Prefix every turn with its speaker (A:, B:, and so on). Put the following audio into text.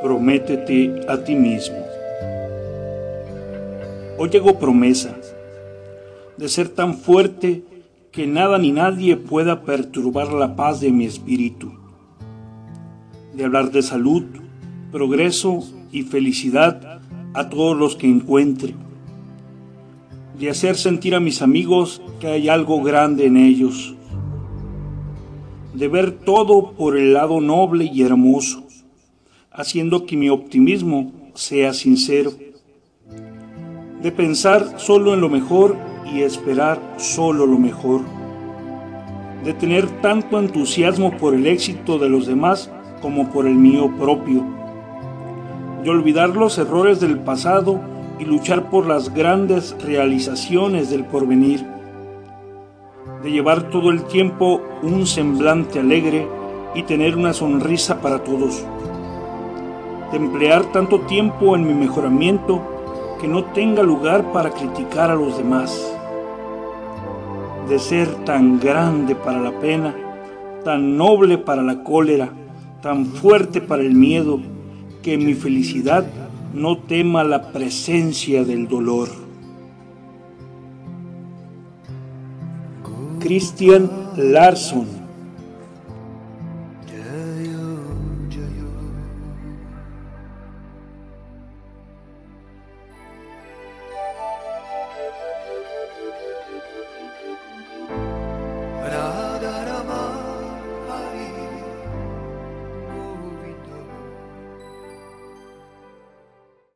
A: Prométete a ti mismo. Hoy hago promesa de ser tan fuerte que nada ni nadie pueda perturbar la paz de mi espíritu, de hablar de salud, progreso y felicidad a todos los que encuentre, de hacer sentir a mis amigos que hay algo grande en ellos, de ver todo por el lado noble y hermoso, haciendo que mi optimismo sea sincero, de pensar solo en lo mejor y esperar solo lo mejor, de tener tanto entusiasmo por el éxito de los demás como por el mío propio, de olvidar los errores del pasado y luchar por las grandes realizaciones del porvenir, de llevar todo el tiempo un semblante alegre y tener una sonrisa para todos de emplear tanto tiempo en mi mejoramiento que no tenga lugar para criticar a los demás, de ser tan grande para la pena, tan noble para la cólera, tan fuerte para el miedo, que mi felicidad no tema la presencia del dolor. Christian Larson